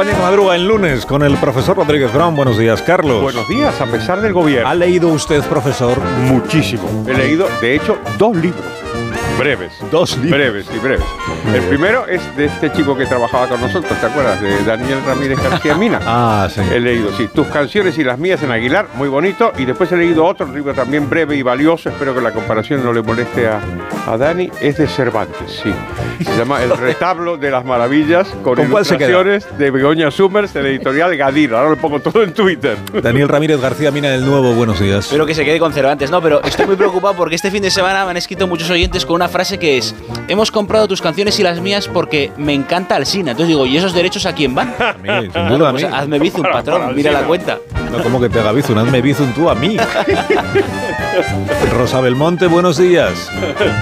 España que madruga en lunes con el profesor Rodríguez Brown. Buenos días, Carlos. Buenos días, a pesar del gobierno. ¿Ha leído usted, profesor? Muchísimo. He leído, de hecho, dos libros. Breves. Dos libros. Breves y breves. El primero es de este chico que trabajaba con nosotros, ¿te acuerdas? De Daniel Ramírez García Mina. Ah, sí. He leído, sí, tus canciones y las mías en Aguilar, muy bonito. Y después he leído otro libro también breve y valioso, espero que la comparación no le moleste a, a Dani, es de Cervantes, sí. Se llama El retablo de las maravillas, con, ¿Con ilustraciones de Begoña Summers, de la editorial Gadir. Ahora lo pongo todo en Twitter. Daniel Ramírez García Mina del Nuevo, buenos días. Espero que se quede con Cervantes, no, pero estoy muy preocupado porque este fin de semana me han escrito muchos oyentes con una frase que es: Hemos comprado tus canciones y las mías porque me encanta Alsina. Entonces digo, ¿y esos derechos a quién van? A mí, sin duda a mí. Pues hazme bizum, patrón, para mira la cuenta. No, como que te haga bizun, hazme bizun tú a mí. Rosa Belmonte, buenos días.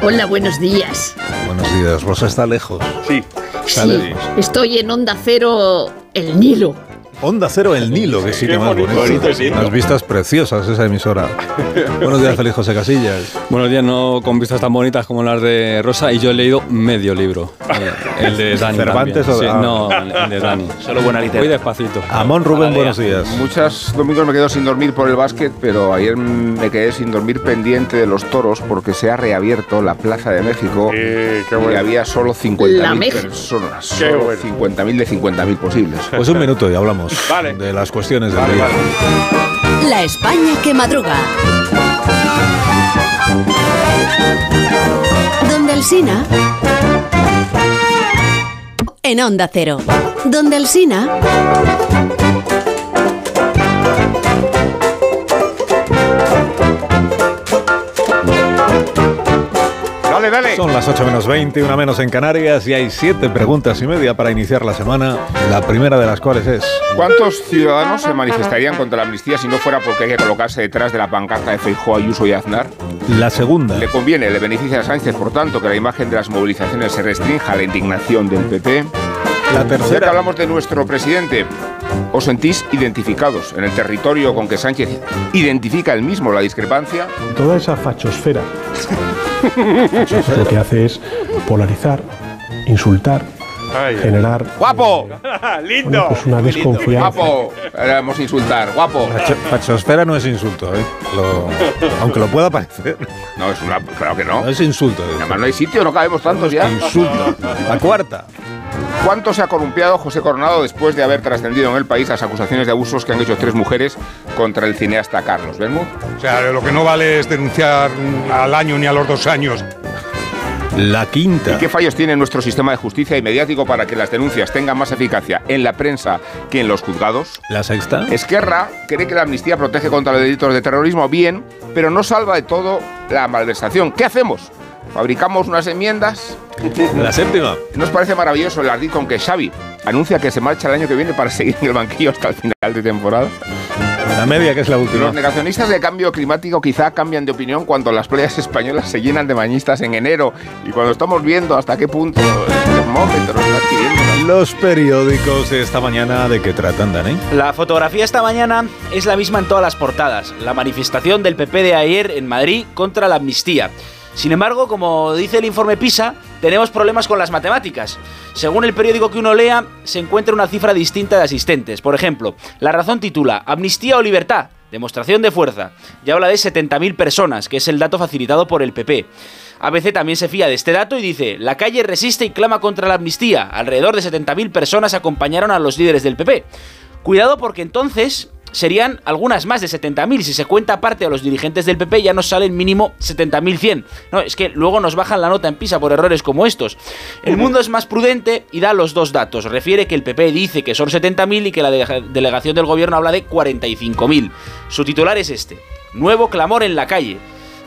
Hola, buenos días. Buenos días, Rosa está lejos. Sí. Está Sí, lejos. estoy en Onda Cero, el Nilo. Onda Cero El Nilo, que sitio Qué más bonito, bonito. sí. Unas vistas preciosas esa emisora. buenos días, Feliz José Casillas. Buenos días, no con vistas tan bonitas como las de Rosa, y yo he leído medio libro. El, el de Dani. ¿Cervantes también. o- Sí, ah. no, el, de Dani. Solo buena literatura. despacito. Amón Rubén, buenos días. Muchos domingos me quedo sin dormir por el básquet, pero ayer me quedé sin dormir pendiente de los toros porque se ha reabierto la Plaza de México Eh, qué y bueno. había solo La 50.000 México. personas. Solo bueno. 50.000 de 50.000 posibles. Pues un minuto y hablamos Vale. de las cuestiones del Vale, día. vale. La España que madruga. Donde el Sina. En Onda Cero. Donde el Sina. Dale, dale. Son las 8 menos 20, una menos en Canarias y hay siete preguntas y media para iniciar la semana. La primera de las cuales es... ¿Cuántos ciudadanos se manifestarían contra la amnistía si no fuera porque hay que colocarse detrás de la pancarta de Feijóo, Ayuso y Aznar? La segunda. Le conviene, le beneficia a Sánchez, por tanto, que la imagen de las movilizaciones se restrinja a la indignación del PP. La Ya que tercera. hablamos de nuestro presidente, ¿os sentís identificados en el territorio con que Sánchez identifica él mismo la discrepancia? Toda esa fachosfera lo que hace es polarizar, insultar, Ay, generar ¡Guapo! bueno, ¡Lindo! pues una desconfianza. ¡Guapo! Éramos insultar, guapo. Facho- Fachosfera no es insulto, ¿eh? Lo- aunque lo pueda parecer. No, es una. Claro que no. No es insulto. ¿eh? Además, no hay sitio, no cabemos tantos ya. Insulto. La cuarta. ¿Cuánto se ha columpiado José Coronado después de haber trascendido en el país las acusaciones de abusos que han hecho tres mujeres contra el cineasta Carlos Bermud? O sea, lo que no vale es denunciar al año ni a los dos años. La ¿Y quinta. qué fallos tiene nuestro sistema de justicia y mediático para que las denuncias tengan más eficacia en la prensa que en los juzgados? La sexta. Esquerra cree que la amnistía protege contra los delitos de terrorismo, bien, pero no salva de todo la malversación. ¿Qué hacemos? ¿Fabricamos unas enmiendas? La séptima. ¿Nos parece maravilloso el ardid con que Xavi anuncia que se marcha el año que viene para seguir en el banquillo hasta el final de temporada? La media, que es la última. Los negacionistas del cambio climático quizá cambian de opinión cuando las playas españolas se llenan de bañistas en enero y cuando estamos viendo hasta qué punto el termómetro está adquiriendo. Los periódicos de esta mañana, ¿de qué tratan, Dani? La fotografía esta mañana es la misma en todas las portadas. La manifestación del PP de ayer en Madrid contra la amnistía. Sin embargo, como dice el informe PISA, tenemos problemas con las matemáticas. Según el periódico que uno lea, se encuentra una cifra distinta de asistentes. Por ejemplo, La Razón titula Amnistía o libertad. Demostración de fuerza. Y habla de 70.000 personas, que es el dato facilitado por el PP. ABC también se fía de este dato y dice, la calle resiste y clama contra la amnistía. Alrededor de 70.000 personas acompañaron a los líderes del PP. Cuidado porque entonces serían algunas más de 70.000. Si se cuenta parte a los dirigentes del PP, ya nos salen mínimo 70.100. No, es que luego nos bajan la nota en PISA por errores como estos. El mundo es más prudente y da los dos datos. Refiere que el PP dice que son 70.000 y que la de- delegación del gobierno habla de 45.000. Su titular es este. Nuevo clamor en la calle.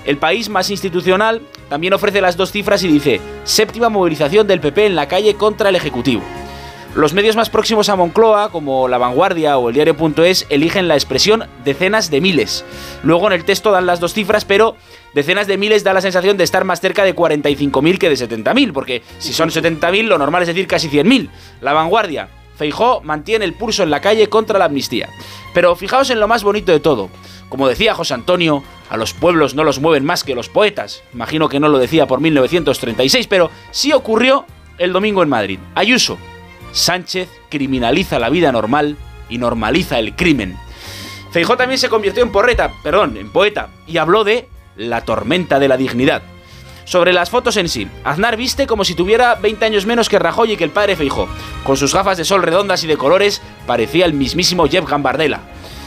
El país más institucional también ofrece las dos cifras y dice, séptima movilización del PP en la calle contra el Ejecutivo. Los medios más próximos a Moncloa, como La Vanguardia o el diario.es, eligen la expresión decenas de miles. Luego en el texto dan las dos cifras, pero decenas de miles da la sensación de estar más cerca de 45.000 que de 70.000, porque si son 70.000 lo normal es decir casi 100.000. La Vanguardia, Feijó mantiene el pulso en la calle contra la amnistía. Pero fijaos en lo más bonito de todo. Como decía José Antonio, a los pueblos no los mueven más que los poetas. Imagino que no lo decía por 1936, pero sí ocurrió el domingo en Madrid. Ayuso, Sánchez criminaliza la vida normal y normaliza el crimen. Feijó también se convirtió en porreta, perdón, en poeta, y habló de la tormenta de la dignidad. Sobre las fotos en sí, Aznar viste como si tuviera 20 años menos que Rajoy y que el padre Feijó. Con sus gafas de sol redondas y de colores, parecía el mismísimo Jeff Gambardella.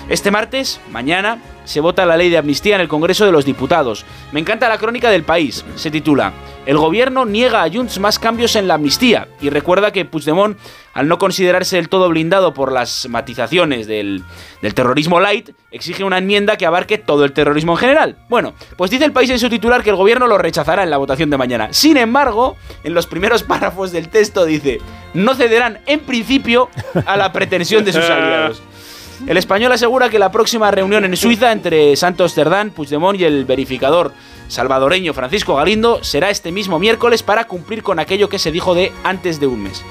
Este martes, mañana, se vota la ley de amnistía en el Congreso de los Diputados. Me encanta la crónica del país. Se titula El gobierno niega a Junts más cambios en la amnistía y recuerda que Puigdemont, al no considerarse del todo blindado por las matizaciones del, del terrorismo light, exige una enmienda que abarque todo el terrorismo en general. Bueno, pues dice el país en su titular que el gobierno lo rechazará en la votación de mañana. Sin embargo, en los primeros párrafos del texto dice, no cederán en principio a la pretensión de sus aliados. El español asegura que la próxima reunión en Suiza entre Santos Cerdán, Puigdemont y el verificador salvadoreño Francisco Galindo será este mismo miércoles para cumplir con aquello que se dijo de antes de un mes.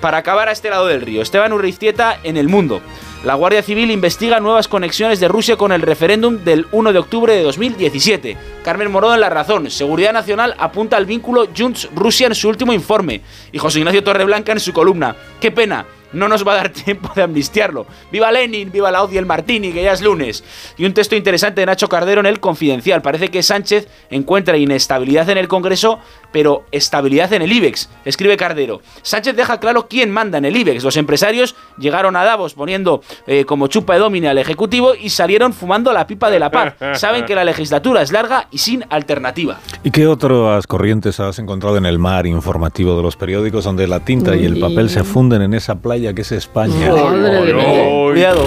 Para acabar a este lado del río, Esteban Urreiztieta en El Mundo. La Guardia Civil investiga nuevas conexiones de Rusia con el referéndum del 1 de octubre de 2017. Carmen Moró en La Razón. Seguridad Nacional apunta al vínculo Junts-Rusia en su último informe. Y José Ignacio Torreblanca en su columna. ¡Qué pena! No nos va a dar tiempo de amnistiarlo. ¡Viva Lenin! ¡Viva la y el Martini! Que ya es lunes. Y un texto interesante de Nacho Cardero en el Confidencial. Parece que Sánchez encuentra inestabilidad en el Congreso, pero estabilidad en el IBEX. Escribe Cardero. Sánchez deja claro quién manda en el IBEX. Los empresarios llegaron a Davos poniendo eh, como chupa de domine al Ejecutivo y salieron fumando la pipa de la paz. Saben que la legislatura es larga y sin alternativa. ¿Y qué otras corrientes has encontrado en el mar informativo de los periódicos donde la tinta y el papel se funden en esa playa que es España? Cuidado.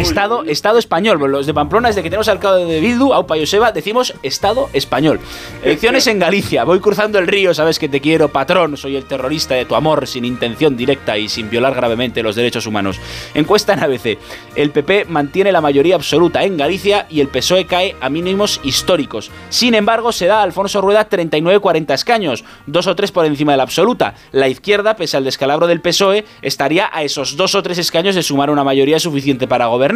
Estado, Estado español. Los de Pamplona, desde que tenemos al alcalde de Bildu, Aupa Joseba, decimos Estado español. Elecciones en Galicia. Voy cruzando el río, sabes que te quiero, patrón. Soy el terrorista de tu amor, sin intención directa y sin violar gravemente los derechos humanos. Encuesta en ABC. El PP mantiene la mayoría absoluta en Galicia y el PSOE cae a mínimos históricos. Sin embargo, se da a Alfonso Rueda 39-40 escaños, dos o tres por encima de la absoluta. La izquierda, pese al descalabro del PSOE, estaría a esos dos o tres escaños de sumar una mayoría suficiente para gobernar.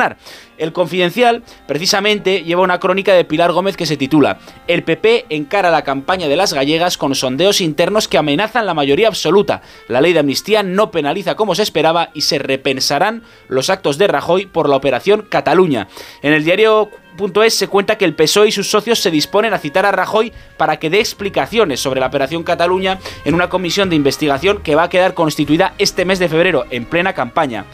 El Confidencial, precisamente, lleva una crónica de Pilar Gómez que se titula El PP encara la campaña de las gallegas con sondeos internos que amenazan la mayoría absoluta. La ley de amnistía no penaliza como se esperaba y se repensarán los actos de Rajoy por la operación Cataluña. En el diario es se cuenta que el PSOE y sus socios se disponen a citar a Rajoy para que dé explicaciones sobre la operación Cataluña en una comisión de investigación que va a quedar constituida este mes de febrero, en plena campaña.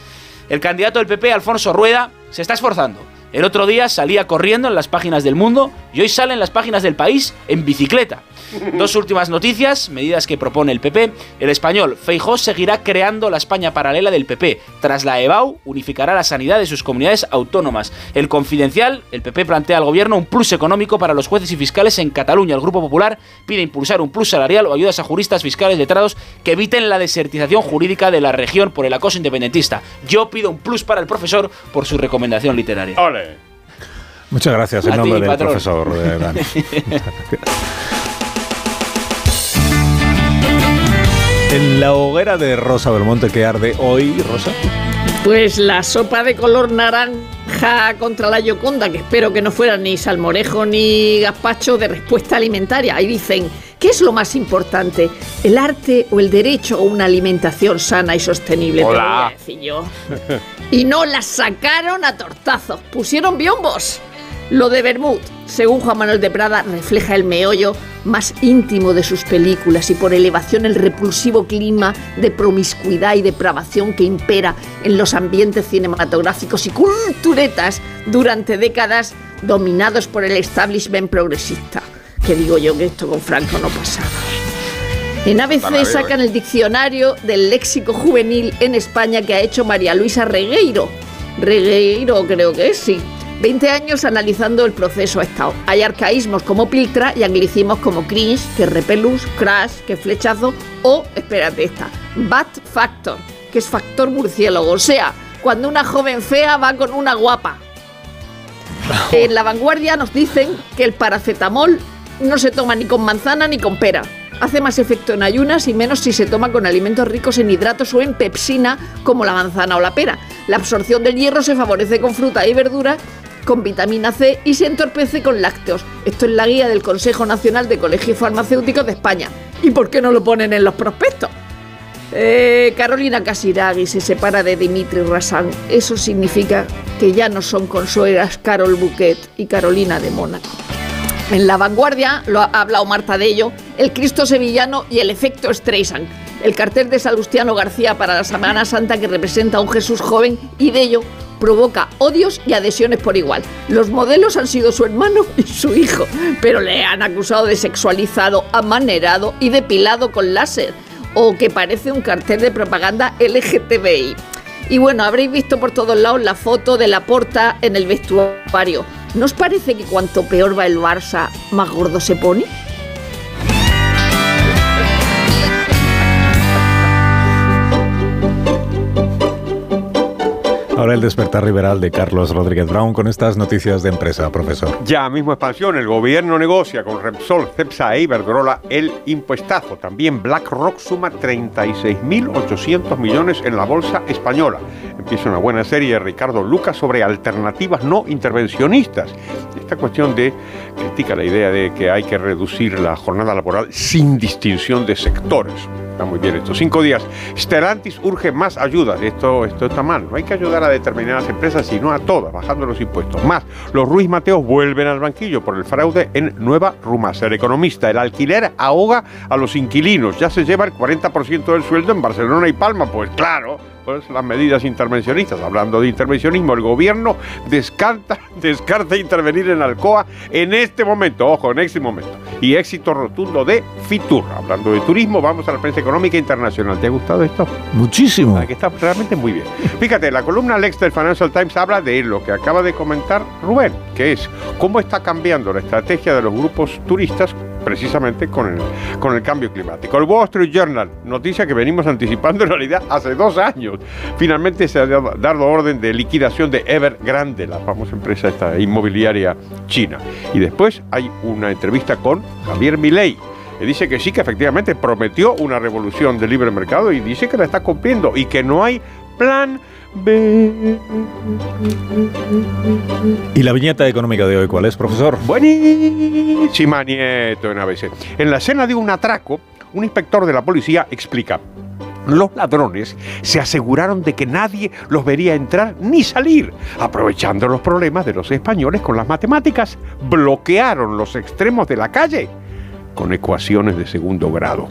El candidato del PP, Alfonso Rueda, se está esforzando. El otro día salía corriendo en las páginas del mundo y hoy sale en las páginas del país en bicicleta. Dos últimas noticias, medidas que propone el PP. El español Feijó seguirá creando la España paralela del PP. Tras la EBAU, unificará la sanidad de sus comunidades autónomas. El Confidencial, el PP plantea al gobierno un plus económico para los jueces y fiscales en Cataluña. El Grupo Popular pide impulsar un plus salarial o ayudas a juristas fiscales letrados que eviten la desertización jurídica de la región por el acoso independentista. Yo pido un plus para el profesor por su recomendación literaria. Muchas gracias en A nombre ti, del patrón. profesor eh, Dani. En la hoguera de Rosa Belmonte que arde hoy, Rosa. Pues la sopa de color naranja contra la Yoconda, que espero que no fuera ni salmorejo ni gazpacho de respuesta alimentaria. Ahí dicen, ¿qué es lo más importante? ¿El arte o el derecho a una alimentación sana y sostenible? Te lo voy a Hola. decir yo. Y no las sacaron a tortazos, pusieron biombos. Lo de Bermud, según Juan Manuel de Prada, refleja el meollo más íntimo de sus películas y por elevación el repulsivo clima de promiscuidad y depravación que impera en los ambientes cinematográficos y culturetas durante décadas dominados por el establishment progresista. Que digo yo que esto con Franco no pasaba. En ABC sacan el diccionario del léxico juvenil en España que ha hecho María Luisa Regueiro. Regueiro creo que es, sí. 20 años analizando el proceso ha estado. Hay arcaísmos como piltra y anglicismos como cringe, que repelús, crash, que flechazo o, espérate esta, bat factor, que es factor murciélago. O sea, cuando una joven fea va con una guapa. En la vanguardia nos dicen que el paracetamol no se toma ni con manzana ni con pera. Hace más efecto en ayunas y menos si se toma con alimentos ricos en hidratos o en pepsina como la manzana o la pera. La absorción del hierro se favorece con fruta y verdura con vitamina C y se entorpece con lácteos. Esto es la guía del Consejo Nacional de Colegios Farmacéuticos de España. ¿Y por qué no lo ponen en los prospectos? Eh, Carolina Casiraghi se separa de Dimitri Rasan. Eso significa que ya no son consuelas Carol Bouquet y Carolina de Mónaco. En La Vanguardia, lo ha hablado Marta de ello, el Cristo sevillano y el efecto Streisand. El cartel de Salustiano García para la Semana Santa que representa a un Jesús joven y de ello provoca odios y adhesiones por igual. Los modelos han sido su hermano y su hijo, pero le han acusado de sexualizado, amanerado y depilado con láser, o que parece un cartel de propaganda LGTBI. Y bueno, habréis visto por todos lados la foto de la porta en el vestuario. ¿No os parece que cuanto peor va el Barça, más gordo se pone? Ahora el despertar liberal de Carlos Rodríguez Brown con estas noticias de empresa, profesor. Ya, mismo expansión, el gobierno negocia con Repsol, Cepsa e Iberdrola el impuestazo. También BlackRock suma 36.800 millones en la bolsa española. Empieza una buena serie de Ricardo Lucas sobre alternativas no intervencionistas. Esta cuestión de critica la idea de que hay que reducir la jornada laboral sin distinción de sectores. Está muy bien estos cinco días. Stellantis urge más ayuda. Esto, esto está mal. No hay que ayudar a determinadas empresas, sino a todas, bajando los impuestos. Más, los Ruiz Mateos vuelven al banquillo por el fraude en Nueva Rumasa. El economista, el alquiler ahoga a los inquilinos. Ya se lleva el 40% del sueldo en Barcelona y Palma. Pues claro, pues las medidas intervencionistas. Hablando de intervencionismo, el gobierno descarta, descarta intervenir en Alcoa en este momento, ojo, en este momento. Y éxito rotundo de Fitur. Hablando de turismo, vamos a la prensa económica internacional. ¿Te ha gustado esto? Muchísimo. Aquí está realmente muy bien. Fíjate, la columna Lex del Financial Times habla de lo que acaba de comentar Rubén, que es cómo está cambiando la estrategia de los grupos turistas precisamente con el, con el cambio climático. El Wall Street Journal, noticia que venimos anticipando en realidad hace dos años. Finalmente se ha dado orden de liquidación de Evergrande, la famosa empresa esta inmobiliaria china. Y después hay una entrevista con Javier Milei. que dice que sí, que efectivamente prometió una revolución del libre mercado y dice que la está cumpliendo y que no hay plan ¿Y la viñeta económica de hoy cuál es, profesor? Buenísima, nieto en ABC. En la escena de un atraco, un inspector de la policía explica. Los ladrones se aseguraron de que nadie los vería entrar ni salir. Aprovechando los problemas de los españoles con las matemáticas, bloquearon los extremos de la calle con ecuaciones de segundo grado.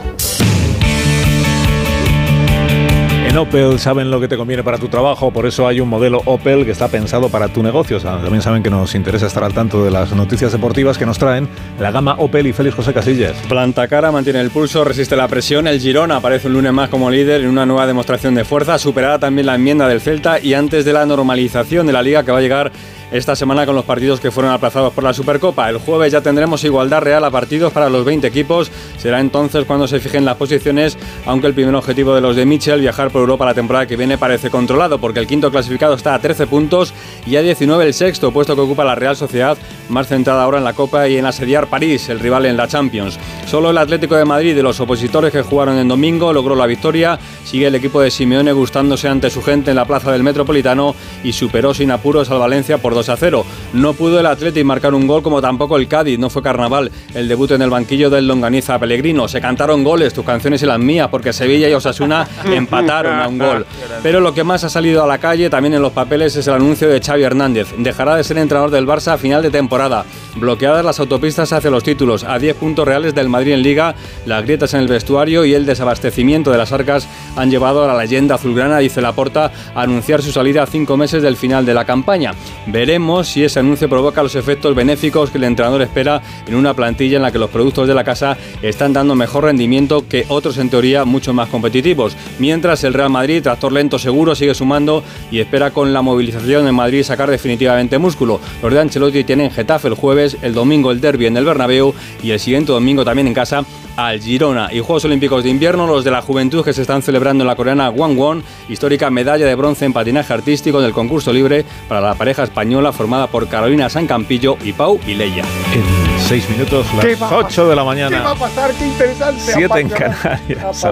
En Opel saben lo que te conviene para tu trabajo, por eso hay un modelo Opel que está pensado para tu negocio. También saben que nos interesa estar al tanto de las noticias deportivas que nos traen la gama Opel y Félix José Casillas. Planta cara, mantiene el pulso, resiste la presión. El Girona aparece un lunes más como líder en una nueva demostración de fuerza, superada también la enmienda del Celta y antes de la normalización de la liga que va a llegar esta semana con los partidos que fueron aplazados por la Supercopa. El jueves ya tendremos igualdad real a partidos para los 20 equipos. Será entonces cuando se fijen las posiciones, aunque el primer objetivo de los de Mitchell, viajar por Europa la temporada que viene, parece controlado, porque el quinto clasificado está a 13 puntos y a 19 el sexto, puesto que ocupa la Real Sociedad, más centrada ahora en la Copa y en asediar París, el rival en la Champions. Solo el Atlético de Madrid, de los opositores que jugaron en domingo, logró la victoria. Sigue el equipo de Simeone gustándose ante su gente en la plaza del Metropolitano y superó sin apuros al Valencia por 2 a 0. No pudo el Atleti marcar un gol como tampoco el Cádiz, no fue carnaval el debut en el banquillo del Longaniza Pellegrino. Se cantaron goles, tus canciones y las mías, porque Sevilla y Osasuna empataron a un gol. Pero lo que más ha salido a la calle, también en los papeles, es el anuncio de Xavi Hernández. Dejará de ser entrenador del Barça a final de temporada. Bloqueadas las autopistas hacia los títulos, a 10 puntos reales del Madrid en Liga, las grietas en el vestuario y el desabastecimiento de las arcas han llevado a la leyenda azulgrana, dice Laporta, a anunciar su salida a cinco meses del final de la campaña. Veremos si ese anuncio provoca los efectos benéficos que el entrenador espera en una plantilla en la que los productos de la casa están dando mejor rendimiento que otros en teoría mucho más competitivos. Mientras el Real Madrid, tractor lento seguro, sigue sumando y espera con la movilización en Madrid sacar definitivamente músculo. Los de Ancelotti tienen Getafe el jueves, el domingo el derby en el Bernabéu y el siguiente domingo también en casa al Girona. Y Juegos Olímpicos de Invierno, los de la juventud que se están celebrando en la coreana Won, histórica medalla de bronce en patinaje artístico en el concurso libre para la pareja española formada por Carolina Sancampillo y Pau Ileya. En seis minutos, las ¿Qué va a 8 de la mañana. ¿Qué va a pasar? ¡Qué interesante! 7 en Canarias.